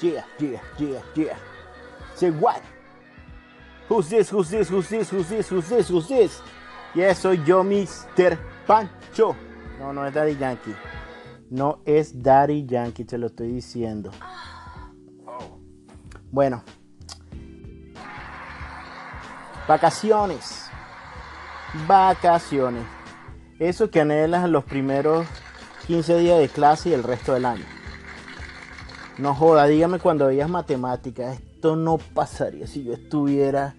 yeah, yeah, yeah, yeah. Say what? Who's this? Who's this? Who's this? Who's this? Who's this? Who's this? Yes, soy yo, Mr. Pancho. No, no es Daddy Yankee. No es Daddy Yankee, te lo estoy diciendo. Bueno. Vacaciones. Vacaciones. Eso que anhelas los primeros 15 días de clase y el resto del año. No joda, dígame cuando veías matemáticas, esto no pasaría si yo estuviera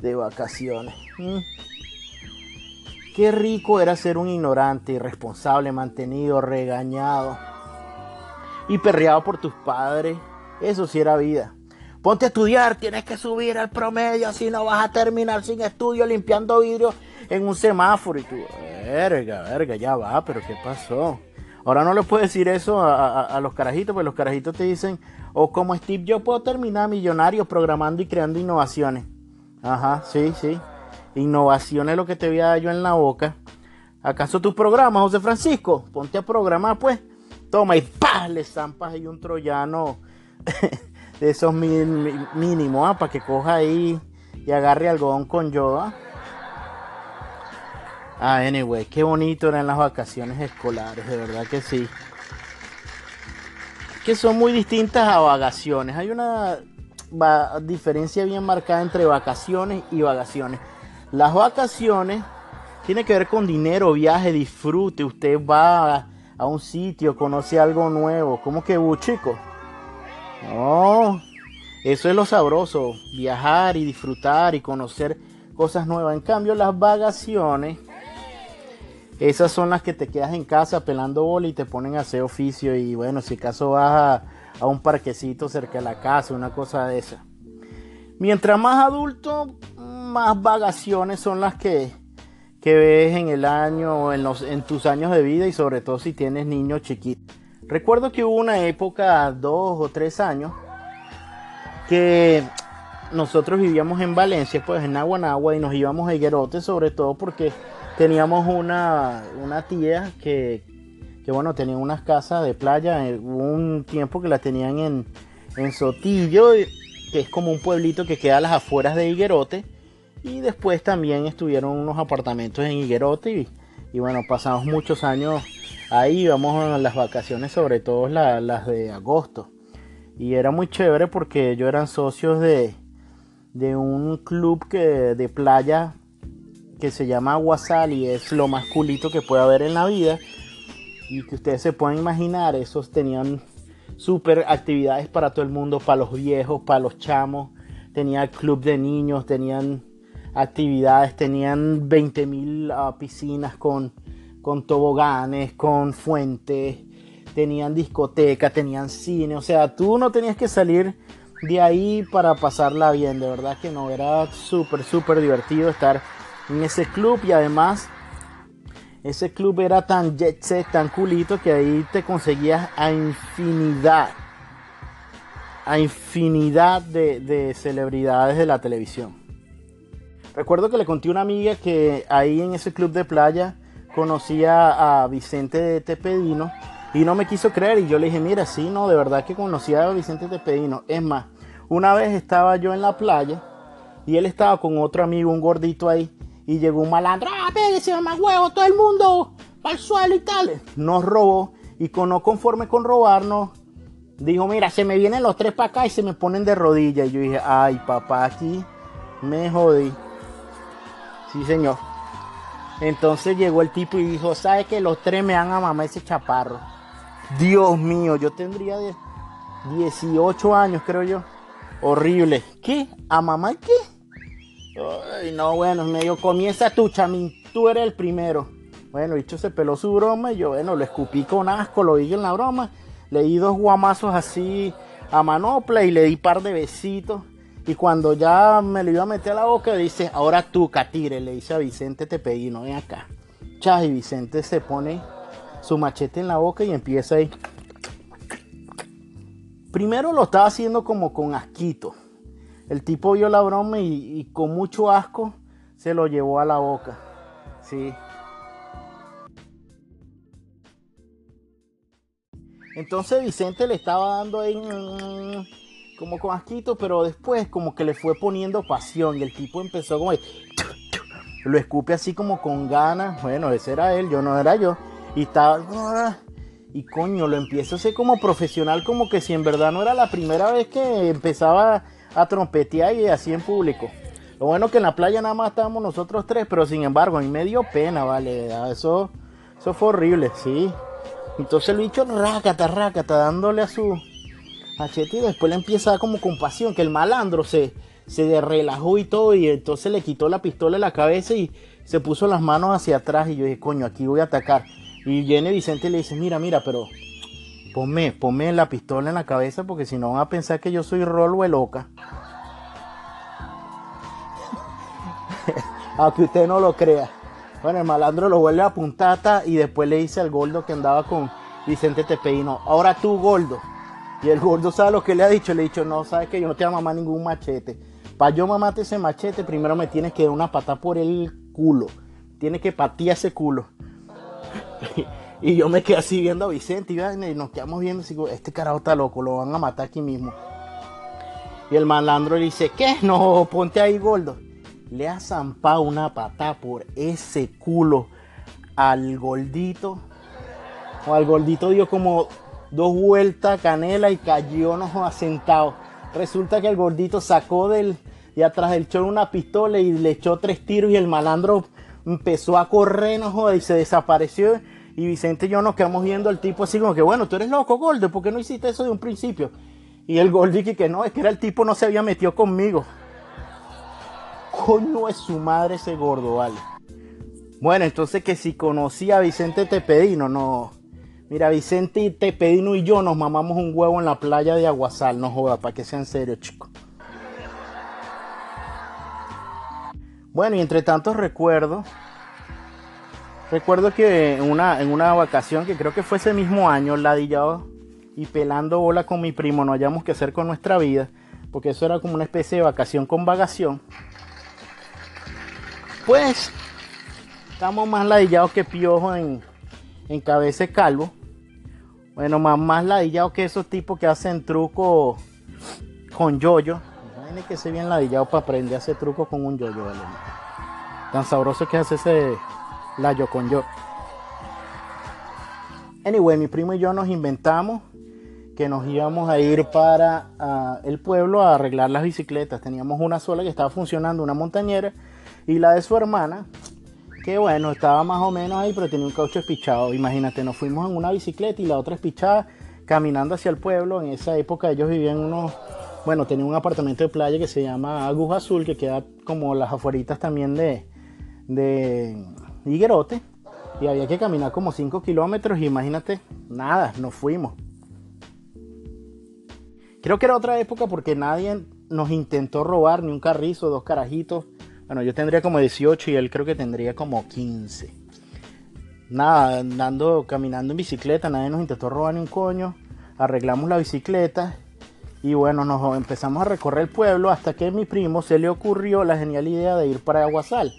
de vacaciones. ¿Mm? Qué rico era ser un ignorante, irresponsable, mantenido, regañado y perreado por tus padres. Eso sí era vida. Ponte a estudiar, tienes que subir el promedio, si no vas a terminar sin estudio limpiando vidrio en un semáforo. Y tú, verga, verga, ya va, pero ¿qué pasó? Ahora no le puedes decir eso a, los carajitos, pues los carajitos te dicen, o como Steve, yo puedo terminar millonario programando y creando innovaciones. Ajá, sí, sí. Innovación es lo que te voy a dar yo en la boca. ¿Acaso tu programa, José Francisco? Ponte a programar, pues. Toma y ¡pah! Le zampas ahí un troyano de esos mínimos, ¿ah? para que coja ahí y agarre algodón con yoda. ¿Ah? Anyway, qué bonito eran las vacaciones escolares, de verdad que sí. Que son muy distintas a vacaciones. Hay una diferencia bien marcada entre vacaciones y vacaciones. Las vacaciones tienen que ver con dinero, viaje, disfrute. Usted va a, un sitio, conoce algo nuevo. ¿Cómo que, uh? No, eso es lo sabroso. Viajar y disfrutar y conocer cosas nuevas. En cambio, las vacaciones esas son las que te quedas en casa pelando bola y te ponen a hacer oficio. Y bueno, si acaso vas a, un parquecito cerca de la casa, una cosa de esa. Mientras más adulto, más vagaciones son las que, que ves en el año, en, los, en tus años de vida y sobre todo si tienes niños chiquitos. Recuerdo que hubo una época, dos o tres años, que nosotros vivíamos en Valencia, pues en Aguanagua y nos íbamos a Higuerote, sobre todo porque teníamos una, una tía que, que, bueno, tenía unas casas de playa, eh, hubo un tiempo que la tenían en, en Sotillo, que es como un pueblito que queda a las afueras de Higuerote, y después también estuvieron unos apartamentos en Higuerote, y, bueno, pasamos muchos años ahí, íbamos a las vacaciones, sobre todo las de agosto, y era muy chévere porque yo eran socios de, de un club que, de playa que se llama Aguasal y es lo más culito que puede haber en la vida. Y que ustedes se pueden imaginar, esos tenían super actividades para todo el mundo, para los viejos, para los chamos. Tenía club de niños, tenían actividades, tenían 20.000 mil ah, piscinas con, con toboganes, con fuentes, tenían discoteca, tenían cine. O sea, tú no tenías que salir de ahí para pasarla bien, de verdad que no, era súper, súper divertido estar en ese club y además ese club era tan jet set, tan culito que ahí te conseguías a infinidad, a infinidad de, celebridades de la televisión. Recuerdo que le conté a una amiga que ahí en ese club de playa conocía a Vicente de Tepedino y no me quiso creer y yo le dije, mira, sí, no, de verdad que conocía a Vicente Tepedino. Es más, una vez estaba yo en la playa y él estaba con otro amigo, un gordito ahí, y llegó un malandro, ah, pégese, más huevo, todo el mundo al suelo y tal. Nos robó y con, no conforme con robarnos, dijo, mira, se me vienen los tres para acá y se me ponen de rodillas. Y yo dije, ay, papá, aquí me jodí. Sí, señor. Entonces llegó el tipo y dijo, ¿sabe que los tres me dan a mamá ese chaparro? Dios mío, yo tendría 18 años, creo yo. Horrible. ¿Qué? ¿A mamá qué? No, bueno, medio comienza tu chamín, tú eres el primero. Bueno, dicho se peló su broma y yo, bueno, lo escupí con asco, lo vi en la broma. Le di dos guamazos así a manopla y le di par de besitos. Y cuando ya me lo iba a meter a la boca, dice, ahora tú, Catire, le dice a Vicente no ven acá. Chas, y Vicente se pone su machete en la boca y empieza ahí. Primero lo estaba haciendo como con asquito el tipo vio la broma y, con mucho asco se lo llevó a la boca. Sí. Entonces Vicente le estaba dando ahí como con asquito, pero después como que le fue poniendo pasión y el tipo empezó como... Lo escupe así como con ganas. Bueno, ese era él, yo no era yo. Y estaba... Y coño, lo empiezo a hacer como profesional, como que si en verdad no era la primera vez que empezaba a trompetear y así en público. Lo bueno que en la playa nada más estábamos nosotros tres, pero sin embargo, a mí me dio pena, ¿vale? Eso, eso fue horrible, sí. Entonces el bicho rácata, rácata, dándole a su machete y después le empieza como compasión, que el malandro se, se relajó y todo, y entonces le quitó la pistola de la cabeza y se puso las manos hacia atrás. Y yo dije, coño, aquí voy a atacar. Y viene Vicente y le dice, mira, mira, pero ponme, ponme la pistola en la cabeza porque si no van a pensar que yo soy Rolwe loca. Aunque usted no lo crea. Bueno, el malandro lo vuelve a apuntar y después le dice al gordo que andaba con Vicente Tepeino, ahora tú gordo. Y el gordo sabe lo que le ha dicho, le ha dicho, no, sabes que yo no te voy a mamar ningún machete. Para yo mamarte ese machete, primero me tienes que dar una pata por el culo. Tienes que patear ese culo. y yo me quedé así viendo a Vicente y nos quedamos viendo así, este carajo está loco, lo van a matar aquí mismo. Y el malandro le dice, ¿qué? No, ponte ahí, gordo. Le ha zampado una pata por ese culo al gordito. O al gordito dio como dos vueltas canela y cayó no asentado. Resulta que el gordito sacó del y atrás del chorro una pistola y le echó tres tiros y el malandro empezó a correr no y se desapareció y Vicente y yo nos quedamos viendo al tipo así como que bueno tú eres loco gordo ¿por qué no hiciste eso de un principio? y el gordito que no es que era el tipo no se había metido conmigo coño es su madre ese gordo vale bueno entonces que si conocía a Vicente Tepedino no Mira, Vicente Tepedino y yo nos mamamos un huevo en la playa de Aguasal, no joda, para que sea en serio, chicos. Bueno, y entre tantos recuerdo, recuerdo que en una, en una vacación, que creo que fue ese mismo año, ladillado y pelando bola con mi primo, no hayamos que hacer con nuestra vida, porque eso era como una especie de vacación con vagación. Pues, estamos más ladillados que piojo en, en cabeza calvo. Bueno, más, más que esos tipos que hacen truco con yoyo. Tiene que ser bien ladillado para aprender a hacer truco con un yoyo, ¿vale? Tan sabroso que hace ese layo con yo. Anyway, mi primo y yo nos inventamos que nos íbamos a ir para ah, el pueblo a arreglar las bicicletas. Teníamos una sola que estaba funcionando, una montañera, y la de su hermana que bueno, estaba más o menos ahí, pero tenía un caucho espichado. Imagínate, nos fuimos en una bicicleta y la otra espichada, caminando hacia el pueblo. En esa época ellos vivían unos, bueno, tenía un apartamento de playa que se llama Aguja Azul, que queda como las afueritas también de, de Higuerote. Y había que caminar como 5 kilómetros imagínate, nada, nos fuimos. Creo que era otra época porque nadie nos intentó robar ni un carrizo, dos carajitos bueno, yo tendría como 18 y él creo que tendría como 15. Nada, andando, caminando en bicicleta, nadie nos intentó robar ni un coño. Arreglamos la bicicleta y bueno, nos empezamos a recorrer el pueblo hasta que a mi primo se le ocurrió la genial idea de ir para Aguasal.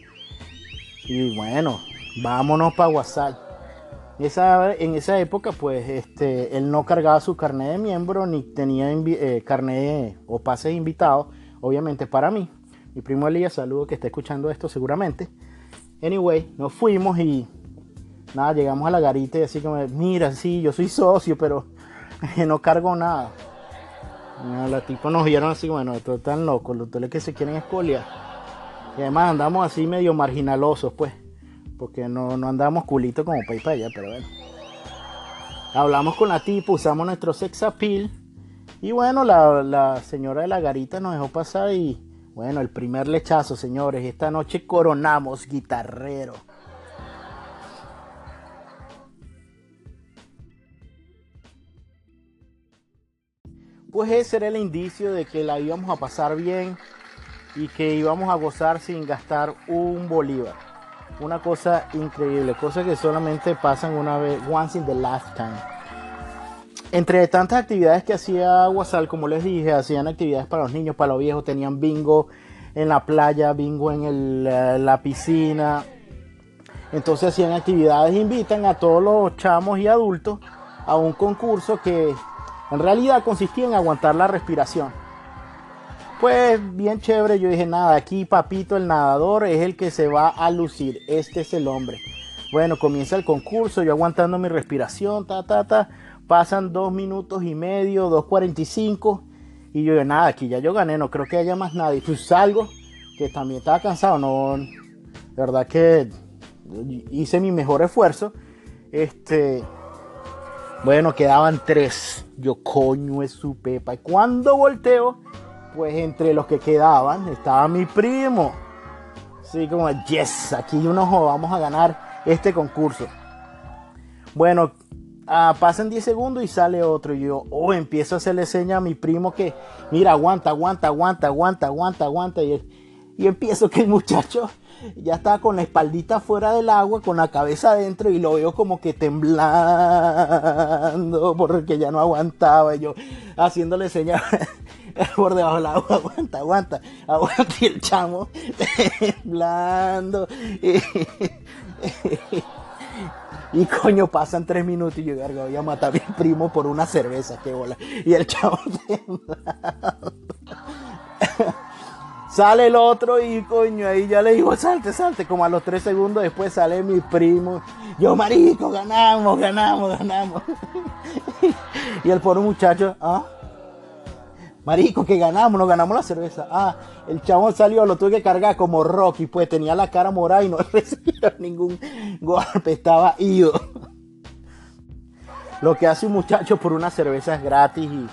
Y bueno, vámonos para. Esa, en esa época, pues, este, él no cargaba su carnet de miembro ni tenía eh, carnet o pase de invitado, obviamente para mí mi primo Elías, saludo que está escuchando esto seguramente. Anyway, nos fuimos y nada, llegamos a la garita y así como, mira, sí, yo soy socio, pero no cargo nada. los tipos nos vieron así, bueno, estos están locos, los hoteles que se quieren escoliar. Y además andamos así medio marginalosos, pues, porque no, no andamos culito como para para allá, pero bueno. Hablamos con la tipa, usamos nuestro sex appeal. Y bueno, la, la señora de la garita nos dejó pasar y bueno, el primer lechazo, señores. Esta noche coronamos guitarrero. Pues ese era el indicio de que la íbamos a pasar bien y que íbamos a gozar sin gastar un bolívar. Una cosa increíble, cosa que solamente pasan una vez, once in the lifetime. Entre tantas actividades que hacía Guasal, como les dije, hacían actividades para los niños, para los viejos, tenían bingo en la playa, bingo en eh, la piscina. Entonces hacían actividades, invitan a todos los chamos y adultos a un concurso que en realidad consistía en aguantar la respiración. Pues bien chévere, yo dije, nada, aquí papito el nadador es el que se va a lucir, este es el hombre. Bueno, comienza el concurso, yo aguantando mi respiración, ta, ta, ta. Pasan dos minutos y medio, 2.45. Y yo, nada, aquí ya yo gané, no creo que haya más nadie. Pues salgo, que también estaba cansado, no, verdad que hice mi mejor esfuerzo. Este, bueno, quedaban tres. Yo, coño, es su pepa. Y cuando volteo, pues entre los que quedaban estaba mi primo. Así como, yes, aquí uno vamos a ganar este concurso. Bueno, ah, pasan 10 segundos y sale otro. Y yo, oh, empiezo a hacerle seña a mi primo que, mira, aguanta, aguanta, aguanta, aguanta, aguanta, aguanta. Y, y empiezo que el muchacho ya estaba con la espaldita fuera del agua, con la cabeza adentro y lo veo como que temblando porque ya no aguantaba. Y yo haciéndole señas por debajo del agua, aguanta, aguanta, aguanta. Y el chamo temblando. Y coño, pasan tres minutos y yo, verga, voy a matar a mi primo por una cerveza, qué bola. Y el chavo Sale el otro y coño, ahí ya le digo, salte, salte. Como a los tres segundos después sale mi primo. Yo, marico, ganamos, ganamos, ganamos. y el pobre muchacho, ¿ah? Marico, que ganamos, nos ganamos la cerveza. Ah, el chabón salió, lo tuve que cargar como Rocky, pues tenía la cara morada y no recibió ningún golpe, estaba ido. Lo que hace un muchacho por una cerveza gratis y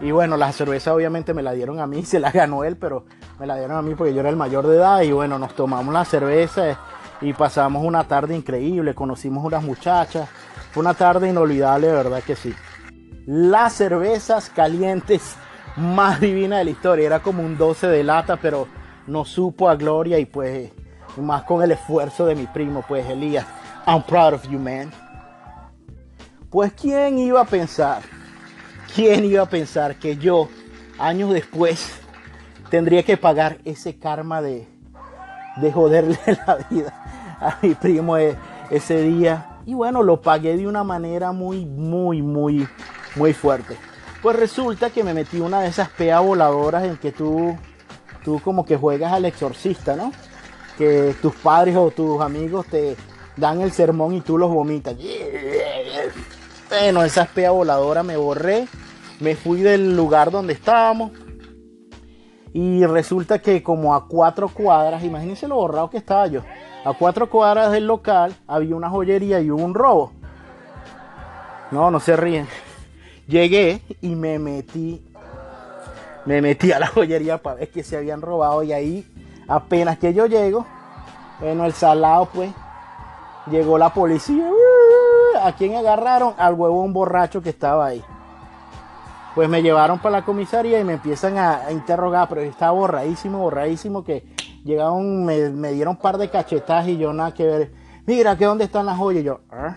y bueno, la cerveza obviamente me la dieron a mí, se la ganó él, pero me la dieron a mí porque yo era el mayor de edad. Y bueno, nos tomamos la cerveza y pasamos una tarde increíble, conocimos unas muchachas. Fue una tarde inolvidable, de verdad que sí. Las cervezas calientes más divinas de la historia. Era como un 12 de lata, pero no supo a gloria y pues más con el esfuerzo de mi primo, pues Elías. I'm proud of you, man. Pues quién iba a pensar ¿Quién iba a pensar que yo, años después, tendría que pagar ese karma de, de joderle la vida a mi primo e, ese día? Y bueno, lo pagué de una manera muy, muy, muy, muy fuerte. Pues resulta que me metí una de esas pea voladoras en que tú, tú como que juegas al exorcista, ¿no? Que tus padres o tus amigos te dan el sermón y tú los vomitas. Bueno, esa pea voladora me borré me fui del lugar donde estábamos y resulta que como a cuatro cuadras, imagínense lo borrado que estaba yo, a cuatro cuadras del local había una joyería y hubo un robo. No, no se ríen. Llegué y me metí, me metí a la joyería para ver que se habían robado y ahí apenas que yo llego, bueno, el salado pues, llegó la policía. ¿A quién agarraron? Al huevón borracho que estaba ahí. Pues me llevaron para la comisaría y me empiezan a, interrogar, pero estaba borradísimo, borradísimo, que llegaron, me, dieron un par de cachetadas y yo nada que ver. Mira, que dónde están las joyas. Yo, ¿Ah?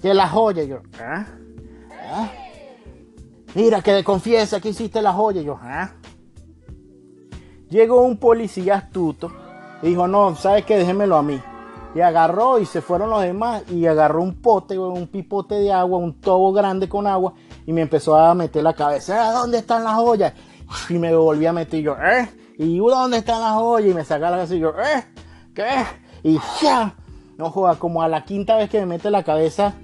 ¿qué las joyas? yo, ¿Ah? ¿Ah? Mira, que confiesa que hiciste las joyas. yo, ¿Ah? Llegó un policía astuto y dijo, no, ¿sabes qué? Déjemelo a mí. Y agarró y se fueron los demás y agarró un pote, un pipote de agua, un tobo grande con agua y me empezó a meter la cabeza, ¿dónde están las joyas? Y me volví a meter yo, ¿eh? ¿Y dónde están las joyas? Y me saca la cabeza y yo, ¿eh? ¿Qué? Y ya, no joda, como a la quinta vez que me mete la cabeza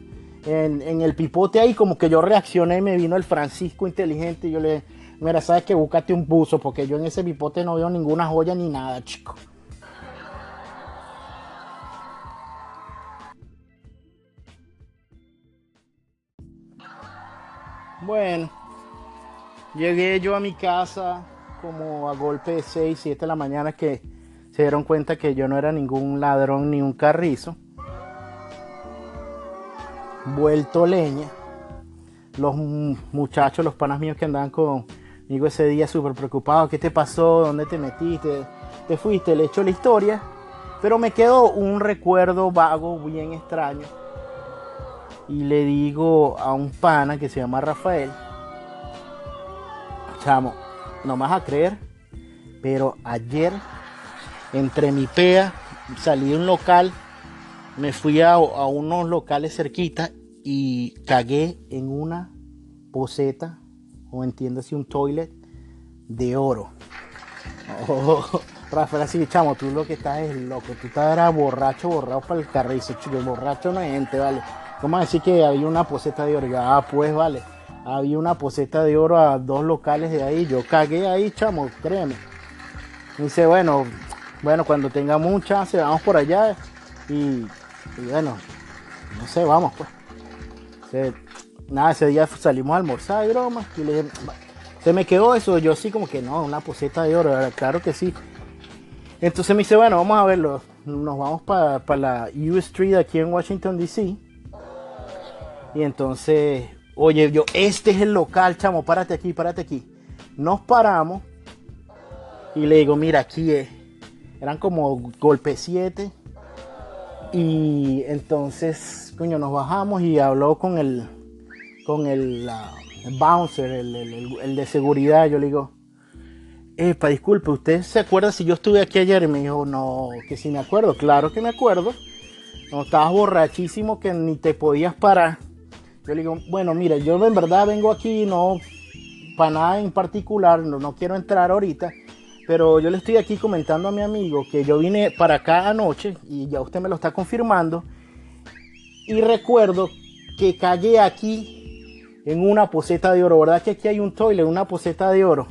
en, el pipote ahí, como que yo reaccioné y me vino el Francisco inteligente y yo le mira, sabes que búscate un buzo, porque yo en ese pipote no veo ninguna joya ni nada, chico. Bueno, llegué yo a mi casa como a golpe de 6, 7 de la mañana que se dieron cuenta que yo no era ningún ladrón ni un carrizo. Vuelto leña. Los muchachos, los panas míos que andaban conmigo ese día súper preocupados. ¿Qué te pasó? ¿Dónde te metiste? ¿Te fuiste? Le echo la historia. Pero me quedó un recuerdo vago, bien extraño y le digo a un pana que se llama Rafael, chamo, no vas a creer, pero ayer entre mi pea salí de un local, me fui a, unos locales cerquita y cagué en una poseta o entiéndase un toilet de oro. Oh, Rafael, así, chamo, tú lo que estás es loco. Tú estás borracho, borrado para el carrizo, chico. Borracho no hay gente, ¿vale? A decir que había una poseta de oro. ah, pues, vale. Había una poseta de oro a dos locales de ahí. Yo cagué ahí, chamo, créeme. dice, bueno, bueno, cuando tengamos un chance, vamos por allá. Y, bueno, no sé, vamos, pues. nada, ese día salimos a almorzar y broma. Y le se me quedó eso, yo sí como que no, una poseta de oro, claro que sí. Entonces me dice, bueno, vamos a verlo. Nos vamos para la U Street aquí en Washington, D.C. Y entonces, oye, yo, este es el local, chamo, párate aquí, párate aquí. Nos paramos y le digo, mira, aquí. Eran como golpe 7. Y entonces, coño, nos bajamos y habló con el, con el, bouncer, el, de seguridad, yo le digo, Epa, disculpe, ¿usted se acuerda si yo estuve aquí ayer? Y me dijo, no, que si me acuerdo, claro que me acuerdo. Estabas borrachísimo que ni te podías parar. Yo le digo, bueno, mire, yo en verdad vengo aquí no para nada en particular, no quiero entrar ahorita, pero yo le estoy aquí comentando a mi amigo que yo vine para acá anoche y ya usted me lo está confirmando. Y recuerdo que cagué aquí en una poseta de oro. ¿Verdad que aquí hay un toilet, una poseta de oro?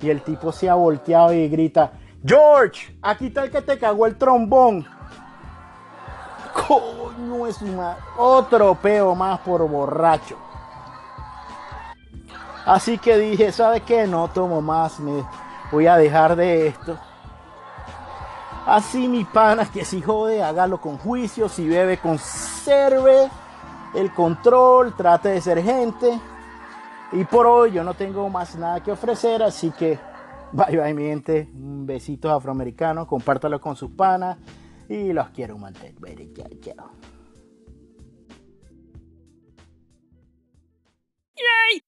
Y el tipo se ha volteado y grita, George, aquí está el que te cagó el trombón. Coño, es una... otro peo más por borracho. Así que dije, ¿sabe qué? No tomo más, me Voy a dejar de esto. Así mi pana que si jode, hágalo con juicio, si bebe, conserve el control, trate de ser gente. Y por hoy yo no tengo más nada que ofrecer, así que bye bye mi gente, besitos afroamericanos, compártalo con sus panas y los quiero mantener. Chao, chao. Yay!